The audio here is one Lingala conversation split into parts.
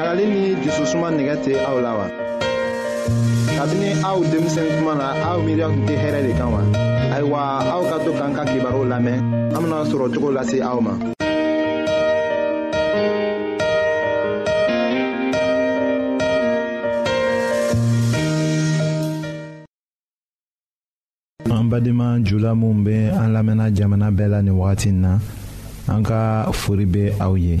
ɲagali ni jususuma nɛgɛ tɛ aw la wa. kabini aw denmisɛnnin kuma na aw miiriya tun tɛ hɛrɛ de kan wa. ayiwa aw ka to k'an ka kibaru lamɛn an bena sɔrɔ cogo lase aw ma. an badenma jula minw be an lamɛnna jamana bɛɛ la nin wagati in na an ka fori be aw ye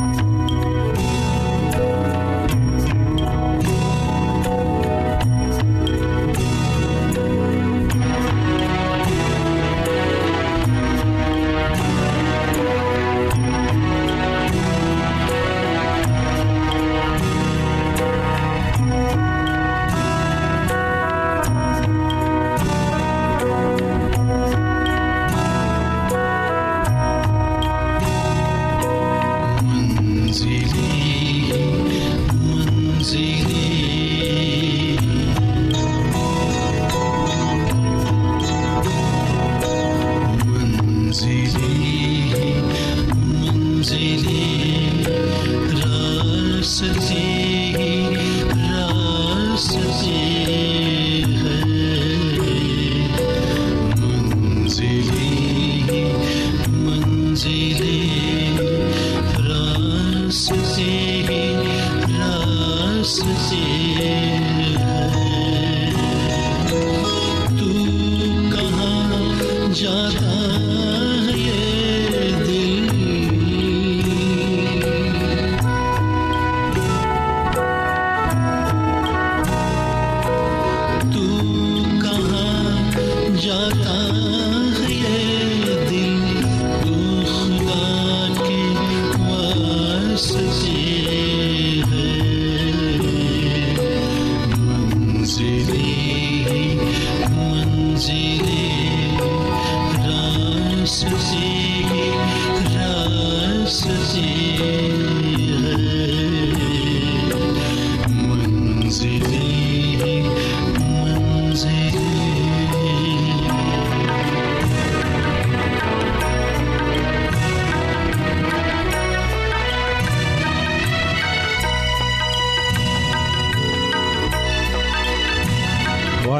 love.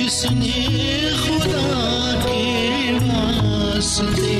जिसने खुदा के वास्ते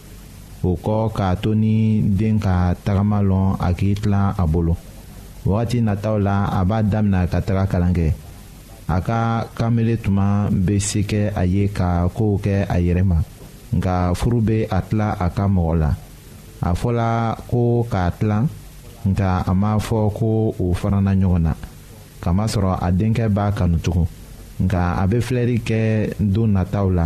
o kɔ k'a to ni den ka tagama lɔn a k'i tila a bolo wagati nataw la a b'a damina ka taga kalan kɛ a ka kanbele tuma bɛ se kɛ a ye ka kow kɛ a yɛrɛ ma nka furu bɛ a tila a ka mɔgɔ la a fɔla ko k'a tila nka a ma fɔ ko o fana na ɲɔgɔn na kamasɔrɔ a denkɛ b'a kanu tugun nka a bɛ filɛli kɛ don nataw la.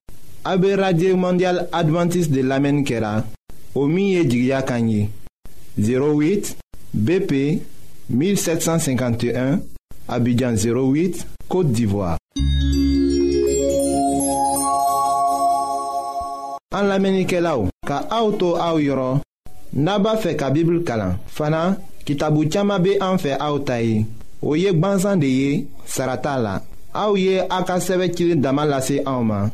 A be radye mondyal Adventist de lamen kera O miye di gya kanyi 08 BP 1751 Abidjan 08, Kote d'Ivoire An lamenike la ou Ka auto a ou yoron Naba fe ka bibl kalan Fana, ki tabu chama be an fe a ou tayi Ou yek banzan de ye, sarata la A ou ye a ka seve kile daman lase a ou man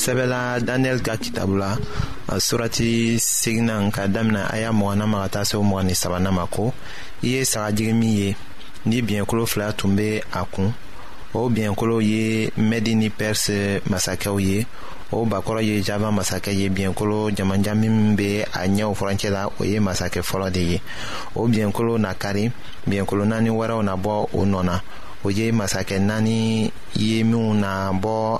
sɛbɛla daniyɛli ka kitabu la uh, surati seginan ka damina a y'a mɔgɔna ma ka taa se o mɔgɔ ni ma ko i ye sagajigi min ye ni biɲɛkolo fila tun bɛ a kun o biɲɛkolow ye mɛdi ni pɛrisi masakɛw ye o bakɔrɔ ye java masakɛ ye biɲɛkolo jamanjan min bɛ a ɲɛw furancɛ la o ye masakɛ fɔlɔ de ye o biɲɛkolo na kari biɲɛkolo naani wɛrɛw na bɔ o nɔ na o ye masakɛ naani ye minw na bɔ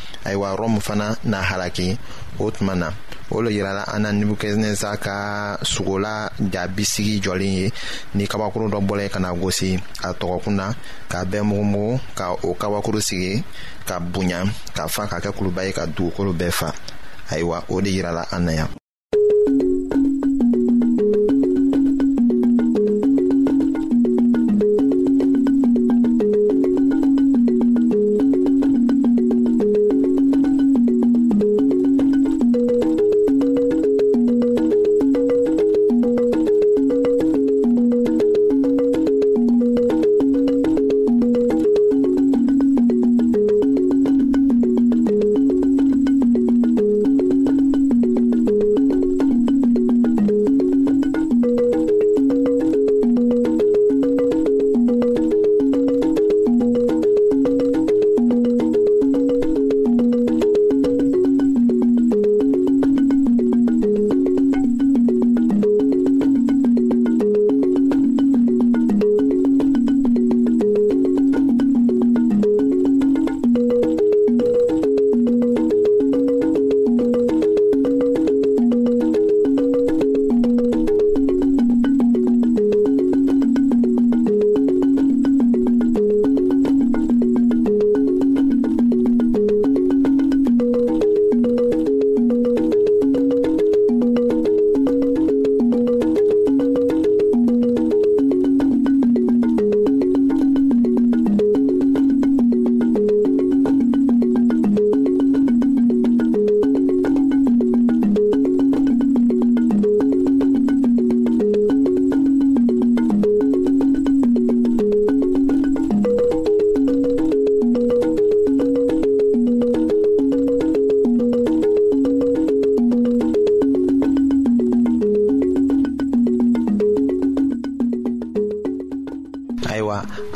ayiwa rɔmu fana na halaki o tuma na o le yirala an na nebukadneza ka ja bisigi jɔlen ye ni kabakuru dɔ bɔla ye ka na gosi a tɔgɔkun na k'a bɛɛ mugumugu ka o kabakuru sigi ka bonya ka fa ka kɛ kuluba ye ka dugukolo bɛɛ fa ayiwa o de yirala an na yan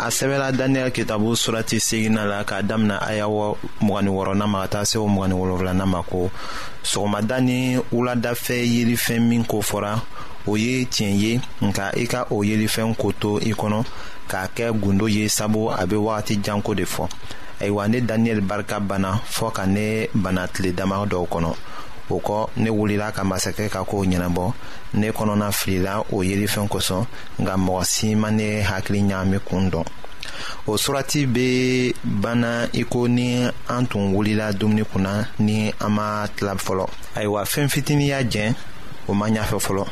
a sɛbɛla daniyɛli kitabu surati segina la k'a damina aya mgani wɔrɔna ma ka taa se o mgani wolonfilana ma ko sɔgɔmada ni wuladafɛ yelifɛn min ko fɔra o ye tiɲɛ ye nka i ka o yelifɛn ko to i kɔnɔ k'a kɛ gundo ye sabu a be wagati janko de fɔ ayiwa ne daniyɛli barika banna fɔɔ ka ne bana tile dama dɔw kɔnɔ o kɔ ne wulila ka masakɛ ka kow ɲɛnabɔ ne kɔnɔna filila o yelifɛn kosɔn nka mɔgɔ si ma ne hakili ɲaami kun dɔn o surati be banna i ko ni an tun wulila dumuni kunna ni an ma tila fɔlɔ ayiwa fɛɛn fitini y'a jɛn o ma ɲafɛ fɔlɔ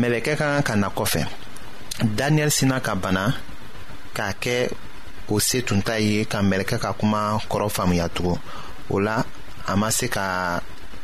mɛlɛkɛ ka kan ka na kɔfɛ daniyɛli sina ka bana k'a kɛ o se tun ta ye ka mɛlɛkɛ ka kuma kɔrɔ faamuya tugun o la a ma se ka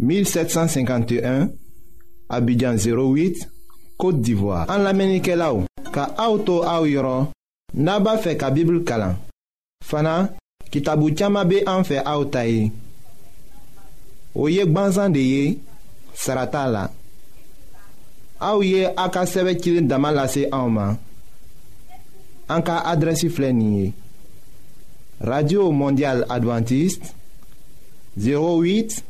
1751 Abidjan 08 Kote d'Ivoire An la menike la ou Ka aoutou aou yoron Naba fe ka bibl kalan Fana, ki tabou tiyama be an fe aoutaye Ou yek banzan de ye Sarata la Aou ye a ka seve kilin damalase aouman An ka adresi flenye Radio Mondial Adventist 08 Abidjan 08